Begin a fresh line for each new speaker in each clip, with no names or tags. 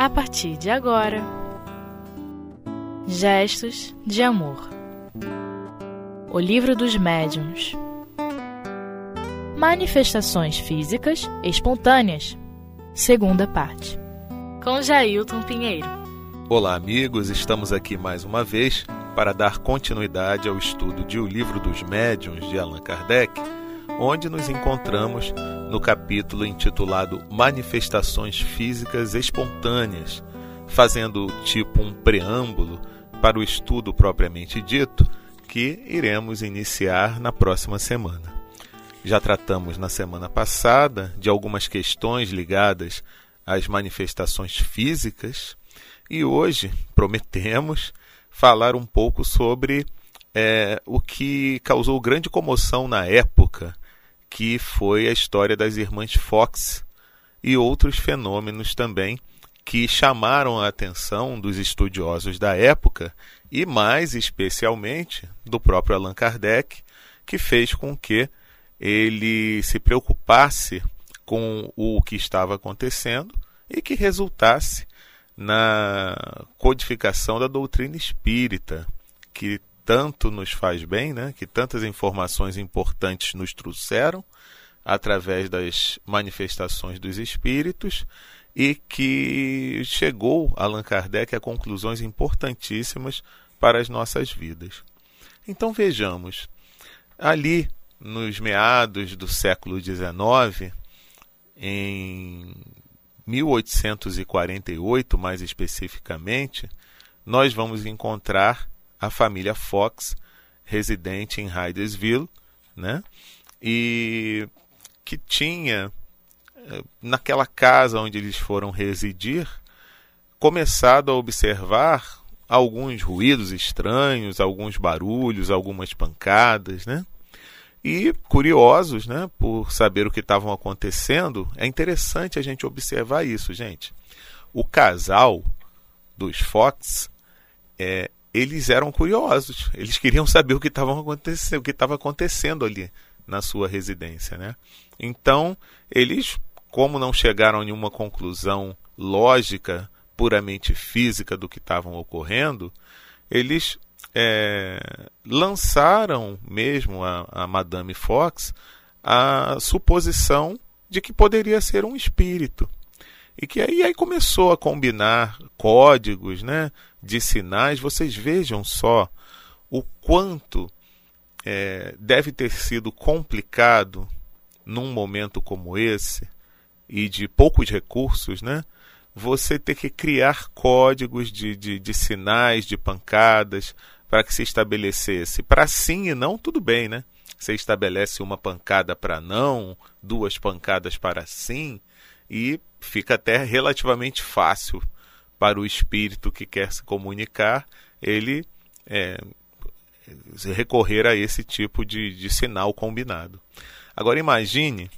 a partir de agora. Gestos de Amor. O Livro dos Médiuns. Manifestações Físicas Espontâneas. Segunda parte. Com Jailton Pinheiro.
Olá, amigos, estamos aqui mais uma vez para dar continuidade ao estudo de O Livro dos Médiuns de Allan Kardec, onde nos encontramos no capítulo intitulado Manifestações Físicas Espontâneas, fazendo tipo um preâmbulo para o estudo propriamente dito que iremos iniciar na próxima semana. Já tratamos na semana passada de algumas questões ligadas às manifestações físicas e hoje prometemos falar um pouco sobre é, o que causou grande comoção na época que foi a história das irmãs Fox e outros fenômenos também que chamaram a atenção dos estudiosos da época e mais especialmente do próprio Allan Kardec, que fez com que ele se preocupasse com o que estava acontecendo e que resultasse na codificação da doutrina espírita, que tanto nos faz bem, né? que tantas informações importantes nos trouxeram através das manifestações dos espíritos e que chegou Allan Kardec a conclusões importantíssimas para as nossas vidas. Então vejamos, ali nos meados do século XIX, em 1848 mais especificamente, nós vamos encontrar a família Fox, residente em Hydesville, né? E que tinha eh, naquela casa onde eles foram residir, começado a observar alguns ruídos estranhos, alguns barulhos, algumas pancadas, né? E curiosos, né, por saber o que estavam acontecendo, é interessante a gente observar isso, gente. O casal dos Fox é, eles eram curiosos, eles queriam saber o que estava acontecendo, o que estava acontecendo ali na sua residência, né? Então, eles, como não chegaram a nenhuma conclusão lógica, puramente física do que estavam ocorrendo, eles é, lançaram mesmo a, a Madame Fox a suposição de que poderia ser um espírito. E que aí, aí começou a combinar códigos, né? de sinais, vocês vejam só o quanto é, deve ter sido complicado num momento como esse e de poucos recursos, né? Você ter que criar códigos de, de, de sinais, de pancadas, para que se estabelecesse para sim e não, tudo bem, né? Você estabelece uma pancada para não, duas pancadas para sim, e fica até relativamente fácil para o espírito que quer se comunicar, ele é, recorrer a esse tipo de, de sinal combinado. Agora imagine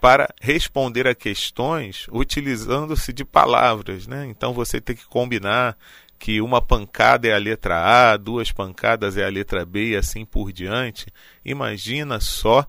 para responder a questões utilizando-se de palavras, né? Então você tem que combinar que uma pancada é a letra A, duas pancadas é a letra B e assim por diante. Imagina só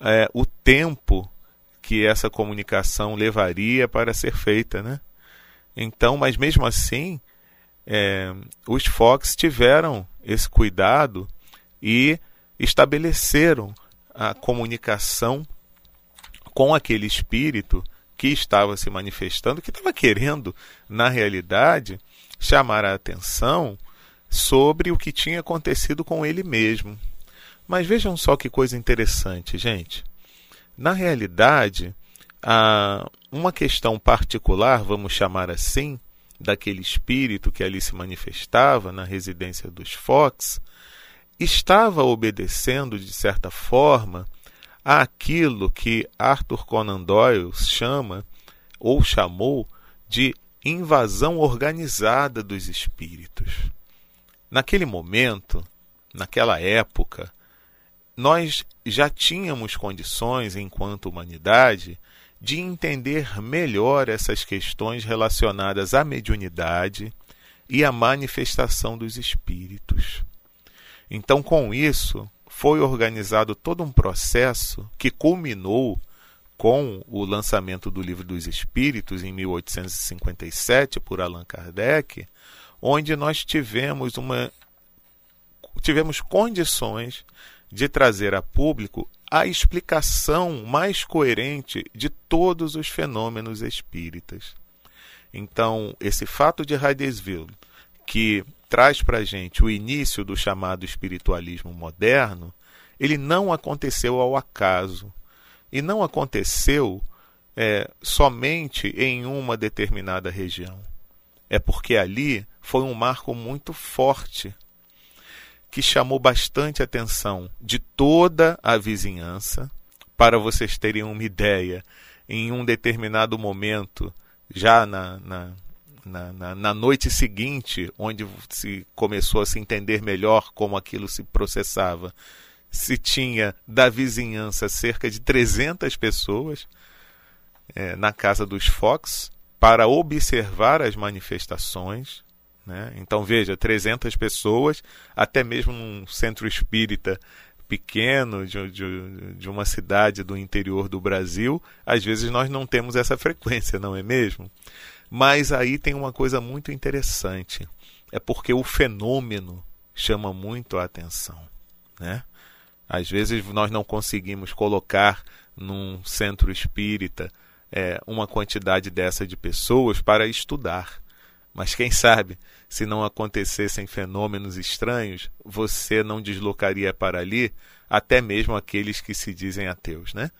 é, o tempo que essa comunicação levaria para ser feita, né? Então, mas mesmo assim, é, os Fox tiveram esse cuidado e estabeleceram a comunicação com aquele espírito que estava se manifestando, que estava querendo, na realidade, chamar a atenção sobre o que tinha acontecido com ele mesmo. Mas vejam só que coisa interessante, gente. Na realidade, uma questão particular, vamos chamar assim, daquele espírito que ali se manifestava na residência dos Fox, estava obedecendo, de certa forma, àquilo que Arthur Conan Doyle chama ou chamou de invasão organizada dos espíritos. Naquele momento, naquela época, nós já tínhamos condições, enquanto humanidade, de entender melhor essas questões relacionadas à mediunidade e à manifestação dos espíritos. Então, com isso, foi organizado todo um processo que culminou com o lançamento do Livro dos Espíritos em 1857 por Allan Kardec, onde nós tivemos uma tivemos condições de trazer a público a explicação mais coerente de todos os fenômenos espíritas. Então, esse fato de Hydesville, que traz para a gente o início do chamado espiritualismo moderno, ele não aconteceu ao acaso. E não aconteceu é, somente em uma determinada região. É porque ali foi um marco muito forte que chamou bastante atenção de toda a vizinhança. Para vocês terem uma ideia, em um determinado momento, já na, na, na, na, noite seguinte, onde se começou a se entender melhor como aquilo se processava, se tinha da vizinhança cerca de 300 pessoas é, na casa dos Fox para observar as manifestações. Né? Então veja, 300 pessoas, até mesmo um centro espírita pequeno de, de, de, uma cidade do interior do Brasil, às vezes nós não temos essa frequência, não é mesmo? Mas aí tem uma coisa muito interessante, é porque o fenômeno chama muito a atenção, né? Às vezes nós não conseguimos colocar num centro espírita é, uma quantidade dessa de pessoas para estudar. Mas quem sabe, se não acontecessem fenômenos estranhos, você não deslocaria para ali até mesmo aqueles que se dizem ateus, né?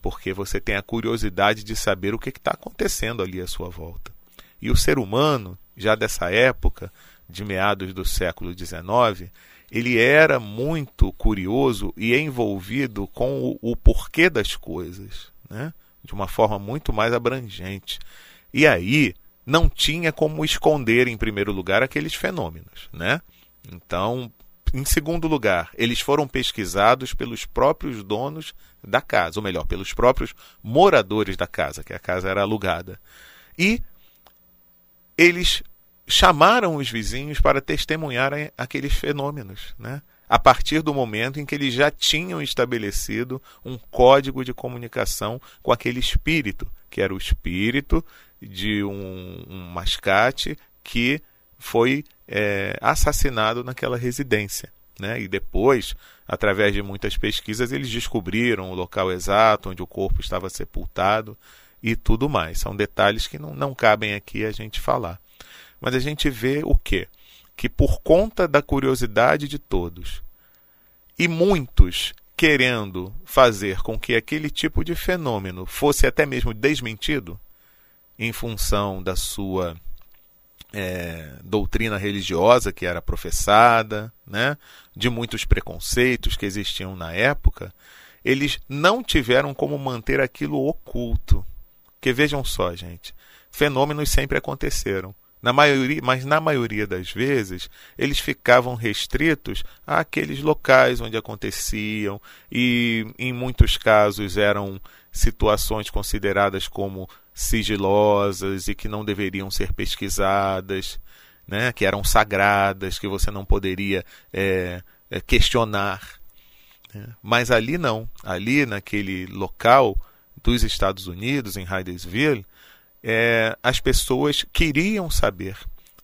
Porque você tem a curiosidade de saber o que está acontecendo ali à sua volta. E o ser humano, já dessa época, de meados do século XIX, ele era muito curioso e envolvido com o, o porquê das coisas, né? de uma forma muito mais abrangente. E aí, não tinha como esconder, em primeiro lugar, aqueles fenômenos. Né? Então, em segundo lugar, eles foram pesquisados pelos próprios donos da casa, ou melhor, pelos próprios moradores da casa, que a casa era alugada. E eles chamaram os vizinhos para testemunharem aqueles fenômenos, né? a partir do momento em que eles já tinham estabelecido um código de comunicação com aquele espírito, que era o espírito de um, um mascate que foi é, assassinado naquela residência. Né? E depois, através de muitas pesquisas, eles descobriram o local exato onde o corpo estava sepultado e tudo mais. São detalhes que não, não cabem aqui a gente falar. Mas a gente vê o quê? Que por conta da curiosidade de todos e muitos querendo fazer com que aquele tipo de fenômeno fosse até mesmo desmentido em função da sua é, doutrina religiosa que era professada, né, de muitos preconceitos que existiam na época, eles não tiveram como manter aquilo oculto. Porque vejam só, gente, fenômenos sempre aconteceram. Na maioria, mas na maioria das vezes, eles ficavam restritos àqueles locais onde aconteciam e em muitos casos eram situações consideradas como sigilosas e que não deveriam ser pesquisadas, né? que eram sagradas, que você não poderia é, é, questionar. Né? Mas ali não. Ali, naquele local dos Estados Unidos, em Hydesville, é, as pessoas queriam saber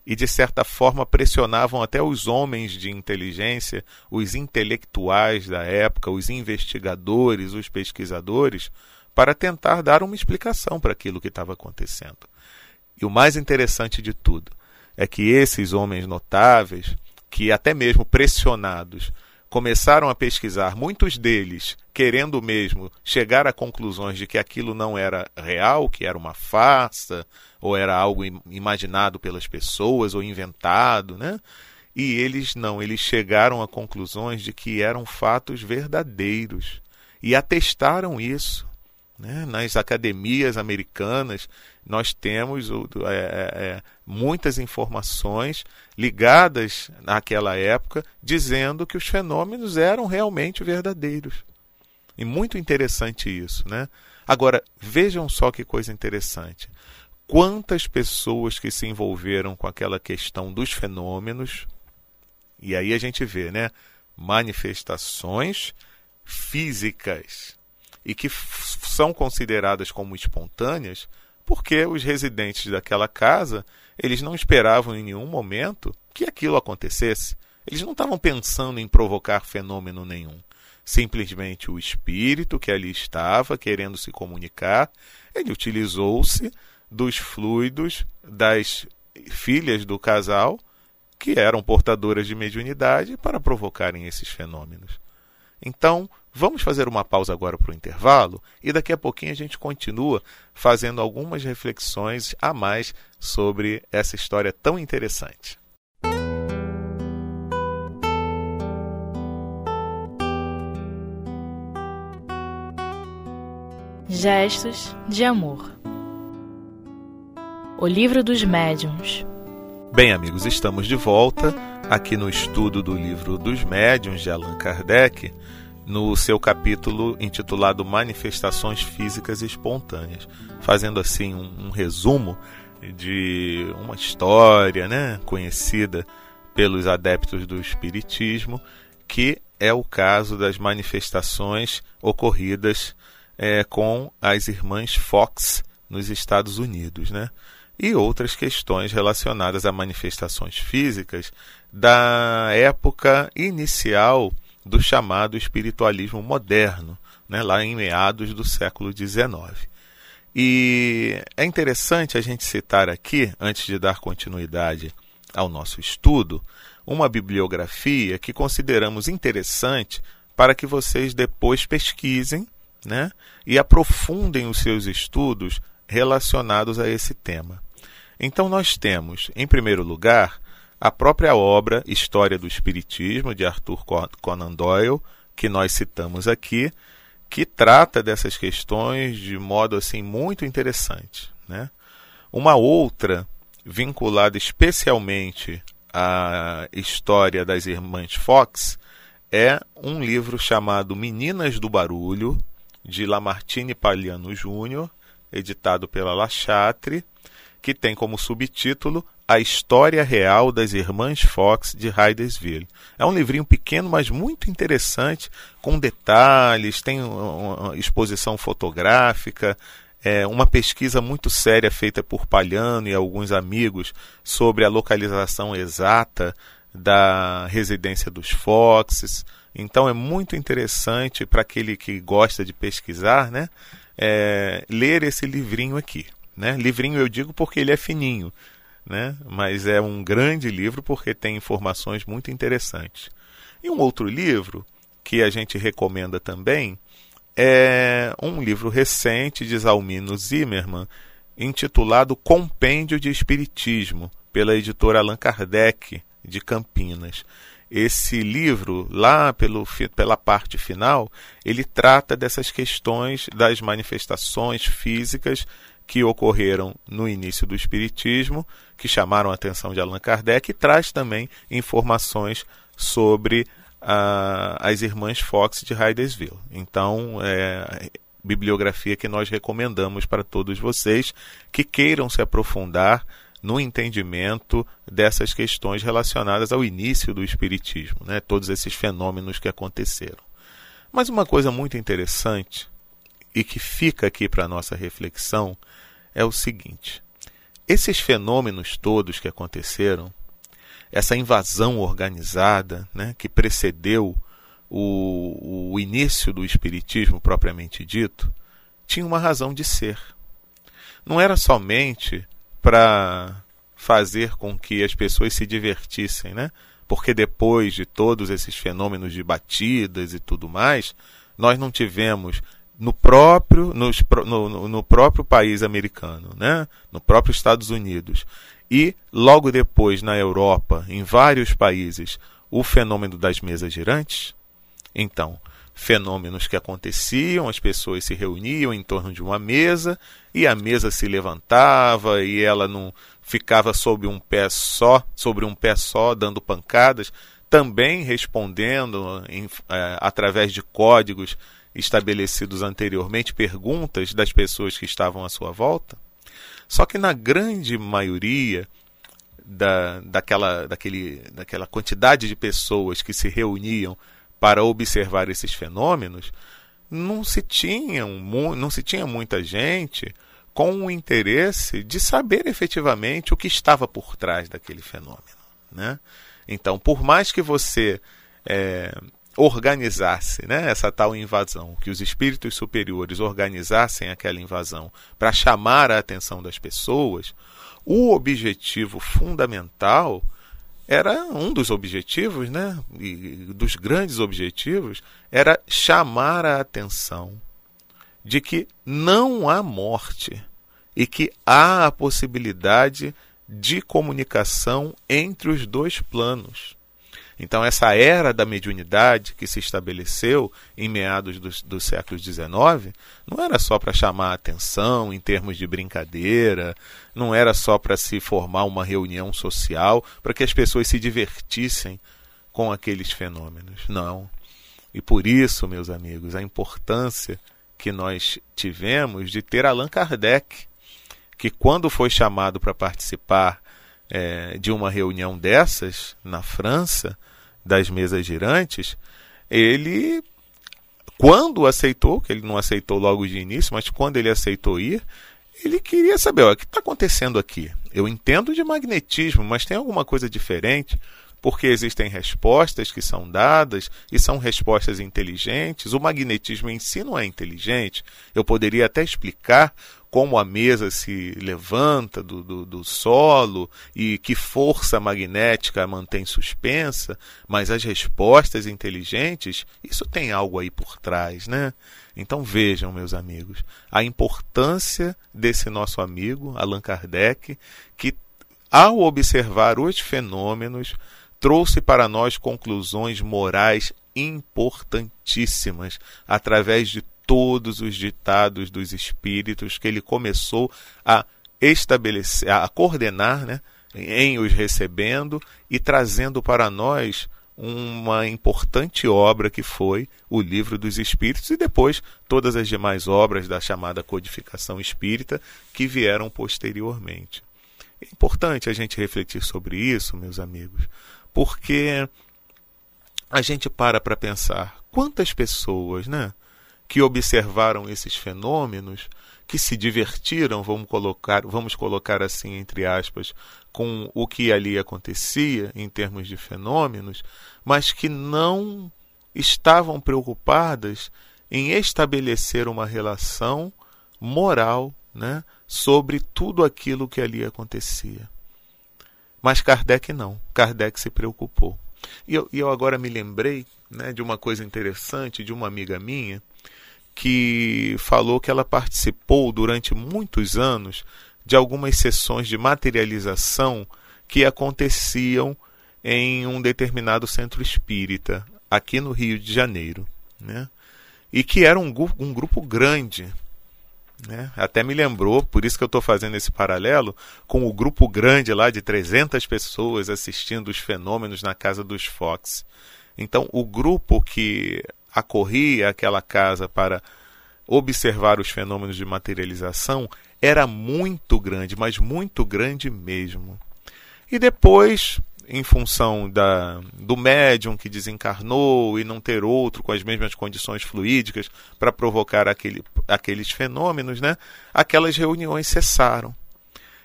e, de certa forma, pressionavam até os homens de inteligência, os intelectuais da época, os investigadores, os pesquisadores, para tentar dar uma explicação para aquilo que estava acontecendo. E o mais interessante de tudo é que esses homens notáveis, que até mesmo pressionados começaram a pesquisar, muitos deles querendo mesmo chegar a conclusões de que aquilo não era real, que era uma farsa, ou era algo imaginado pelas pessoas ou inventado, né? E eles não, eles chegaram a conclusões de que eram fatos verdadeiros e atestaram isso. Né? Nas academias americanas, nós temos é, é, é, muitas informações ligadas naquela época dizendo que os fenômenos eram realmente verdadeiros. E muito interessante isso. Né? Agora, vejam só que coisa interessante. Quantas pessoas que se envolveram com aquela questão dos fenômenos, e aí a gente vê, né? Manifestações físicas e que são consideradas como espontâneas porque os residentes daquela casa, eles não esperavam em nenhum momento que aquilo acontecesse. Eles não estavam pensando em provocar fenômeno nenhum. Simplesmente o espírito que ali estava querendo se comunicar, ele utilizou-se dos fluidos das filhas do casal que eram portadoras de mediunidade para provocarem esses fenômenos. Então, vamos fazer uma pausa agora para o intervalo e daqui a pouquinho a gente continua fazendo algumas reflexões a mais sobre essa história tão interessante.
Gestos de amor. O livro dos médiuns.
Bem, amigos, estamos de volta aqui no estudo do livro dos médiuns de Allan Kardec, no seu capítulo intitulado Manifestações Físicas Espontâneas, fazendo assim um, um resumo de uma história né, conhecida pelos adeptos do Espiritismo, que é o caso das manifestações ocorridas é, com as irmãs Fox nos Estados Unidos. Né? e outras questões relacionadas a manifestações físicas da época inicial do chamado espiritualismo moderno, né, lá em meados do século XIX. E é interessante a gente citar aqui, antes de dar continuidade ao nosso estudo, uma bibliografia que consideramos interessante para que vocês depois pesquisem né, e aprofundem os seus estudos relacionados a esse tema. Então, nós temos, em primeiro lugar, a própria obra História do Espiritismo, de Arthur Conan Doyle, que nós citamos aqui, que trata dessas questões de modo assim muito interessante. Né? Uma outra, vinculada especialmente à história das irmãs Fox, é um livro chamado Meninas do Barulho, de Lamartine Paliano Júnior, editado pela La Chatre, que tem como subtítulo A História Real das Irmãs Fox de Hydesville. É um livrinho pequeno, mas muito interessante, com detalhes, tem uma exposição fotográfica, é uma pesquisa muito séria feita por Palhano e alguns amigos sobre a localização exata da residência dos Foxes. Então é muito interessante para aquele que gosta de pesquisar, né? É, ler esse livrinho aqui. Né? Livrinho eu digo porque ele é fininho, né? mas é um grande livro porque tem informações muito interessantes. E um outro livro que a gente recomenda também é um livro recente de Zalmino Zimmermann, intitulado Compêndio de Espiritismo, pela editora Allan Kardec, de Campinas. Esse livro, lá pelo, pela parte final, ele trata dessas questões das manifestações físicas que ocorreram no início do Espiritismo, que chamaram a atenção de Allan Kardec, e traz também informações sobre uh, as irmãs Fox de Hydesville. Então, é bibliografia que nós recomendamos para todos vocês que queiram se aprofundar no entendimento dessas questões relacionadas ao início do Espiritismo, né? todos esses fenômenos que aconteceram. Mas uma coisa muito interessante e que fica aqui para a nossa reflexão é o seguinte: esses fenômenos todos que aconteceram, essa invasão organizada né, que precedeu o, o início do Espiritismo propriamente dito, tinha uma razão de ser. Não era somente para fazer com que as pessoas se divertissem, né? Porque depois de todos esses fenômenos de batidas e tudo mais, nós não tivemos no próprio, nos, no, no próprio país americano, né? no próprio Estados Unidos, e logo depois na Europa, em vários países, o fenômeno das mesas girantes. Então, fenômenos que aconteciam, as pessoas se reuniam em torno de uma mesa e a mesa se levantava e ela não ficava sob um pé só, sobre um pé só, dando pancadas, também respondendo em, é, através de códigos estabelecidos anteriormente, perguntas das pessoas que estavam à sua volta. Só que na grande maioria da, daquela, daquele, daquela quantidade de pessoas que se reuniam para observar esses fenômenos, não se tinha, não se tinha muita gente com o interesse de saber efetivamente o que estava por trás daquele fenômeno. Né? Então, por mais que você é, organizasse né, essa tal invasão, que os espíritos superiores organizassem aquela invasão para chamar a atenção das pessoas, o objetivo fundamental era um dos objetivos, né, dos grandes objetivos, era chamar a atenção de que não há morte e que há a possibilidade de comunicação entre os dois planos. Então, essa era da mediunidade que se estabeleceu em meados do, do século XIX não era só para chamar a atenção em termos de brincadeira, não era só para se formar uma reunião social, para que as pessoas se divertissem com aqueles fenômenos. Não. E por isso, meus amigos, a importância que nós tivemos de ter Allan Kardec, que quando foi chamado para participar é, de uma reunião dessas na França, das mesas girantes, ele, quando aceitou, que ele não aceitou logo de início, mas quando ele aceitou ir, ele queria saber o que está acontecendo aqui. Eu entendo de magnetismo, mas tem alguma coisa diferente porque existem respostas que são dadas e são respostas inteligentes. O magnetismo em si não é inteligente. Eu poderia até explicar como a mesa se levanta do, do, do, solo e que força magnética a mantém suspensa, mas as respostas inteligentes, isso tem algo aí por trás, né? Então vejam, meus amigos, a importância desse nosso amigo, Allan Kardec, que ao observar os fenômenos, trouxe para nós conclusões morais importantíssimas através de todos os ditados dos espíritos que ele começou a estabelecer, a coordenar, né, em os recebendo e trazendo para nós uma importante obra que foi o Livro dos Espíritos e depois todas as demais obras da chamada codificação espírita que vieram posteriormente. É importante a gente refletir sobre isso, meus amigos, porque a gente para para pensar quantas pessoas, né, que observaram esses fenômenos, que se divertiram, vamos colocar, vamos colocar assim entre aspas, com o que ali acontecia em termos de fenômenos, mas que não estavam preocupadas em estabelecer uma relação moral, né, sobre tudo aquilo que ali acontecia. Mas Kardec não. Kardec se preocupou. E eu, e eu agora me lembrei né, de uma coisa interessante de uma amiga minha que falou que ela participou durante muitos anos de algumas sessões de materialização que aconteciam em um determinado centro espírita, aqui no Rio de Janeiro. Né? E que era um, um grupo grande, né? Até me lembrou, por isso que eu estou fazendo esse paralelo, com o grupo grande lá de 300 pessoas assistindo os fenômenos na casa dos Fox. Então, o grupo que acorria àquela casa para observar os fenômenos de materialização era muito grande, mas muito grande mesmo. E depois em função da, do médium que desencarnou e não ter outro com as mesmas condições fluídicas para provocar aquele, aqueles fenômenos, né? aquelas reuniões cessaram.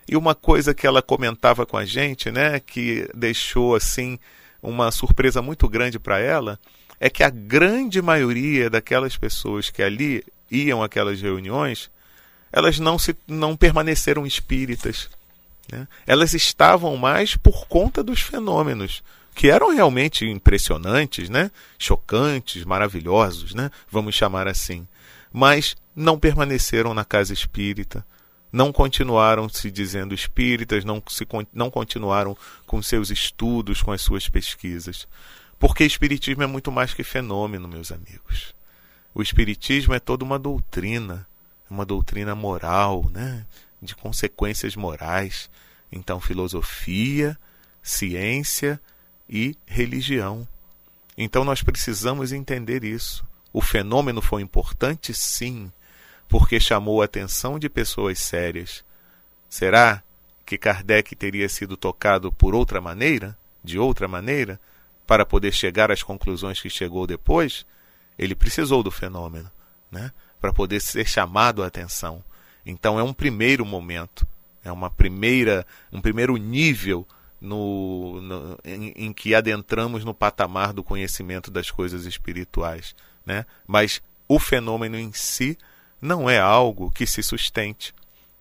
E uma coisa que ela comentava com a gente, né, que deixou assim uma surpresa muito grande para ela, é que a grande maioria daquelas pessoas que ali iam àquelas reuniões, elas não se não permaneceram espíritas né? Elas estavam mais por conta dos fenômenos, que eram realmente impressionantes, né? chocantes, maravilhosos, né? vamos chamar assim. Mas não permaneceram na casa espírita, não continuaram se dizendo espíritas, não, se, não continuaram com seus estudos, com as suas pesquisas. Porque espiritismo é muito mais que fenômeno, meus amigos. O espiritismo é toda uma doutrina, uma doutrina moral, né? De consequências morais. Então, filosofia, ciência e religião. Então, nós precisamos entender isso. O fenômeno foi importante, sim, porque chamou a atenção de pessoas sérias. Será que Kardec teria sido tocado por outra maneira, de outra maneira, para poder chegar às conclusões que chegou depois? Ele precisou do fenômeno, né? para poder ser chamado a atenção. Então é um primeiro momento, é uma primeira, um primeiro nível no, no em, em, que adentramos no patamar do conhecimento das coisas espirituais, né? Mas o fenômeno em si não é algo que se sustente,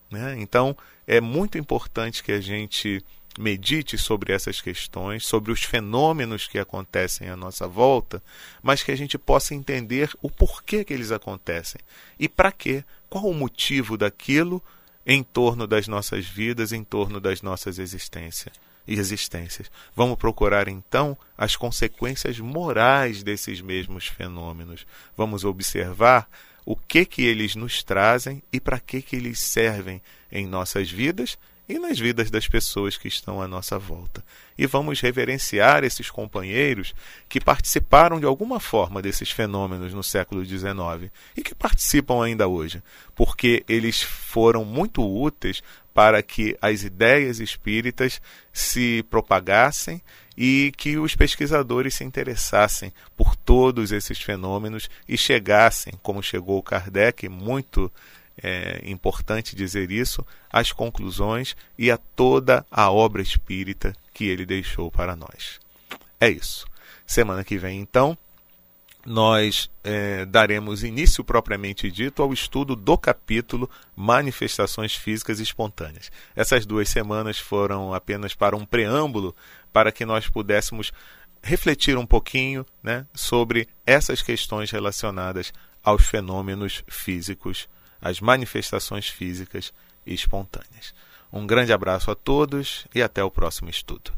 né? Então é muito importante que a gente medite sobre essas questões, sobre os fenômenos que acontecem à nossa volta, mas que a gente possa entender o porquê que eles acontecem e para quê, qual o motivo daquilo em torno das nossas vidas, em torno das nossas existências e existências. Vamos procurar então as consequências morais desses mesmos fenômenos. Vamos observar o que que eles nos trazem e para que que eles servem em nossas vidas e nas vidas das pessoas que estão à nossa volta. E vamos reverenciar esses companheiros que participaram de alguma forma desses fenômenos no século XIX e que participam ainda hoje, porque eles foram muito úteis para que as ideias espíritas se propagassem e que os pesquisadores se interessassem por todos esses fenômenos e chegassem, como chegou Kardec, muito é importante dizer isso, às conclusões e a toda a obra espírita que ele deixou para nós. É isso. Semana que vem, então, nós é, daremos início propriamente dito ao estudo do capítulo Manifestações Físicas Espontâneas. Essas duas semanas foram apenas para um preâmbulo para que nós pudéssemos refletir um pouquinho né, sobre essas questões relacionadas aos fenômenos físicos as manifestações físicas espontâneas. Um grande abraço a todos e até o próximo estudo.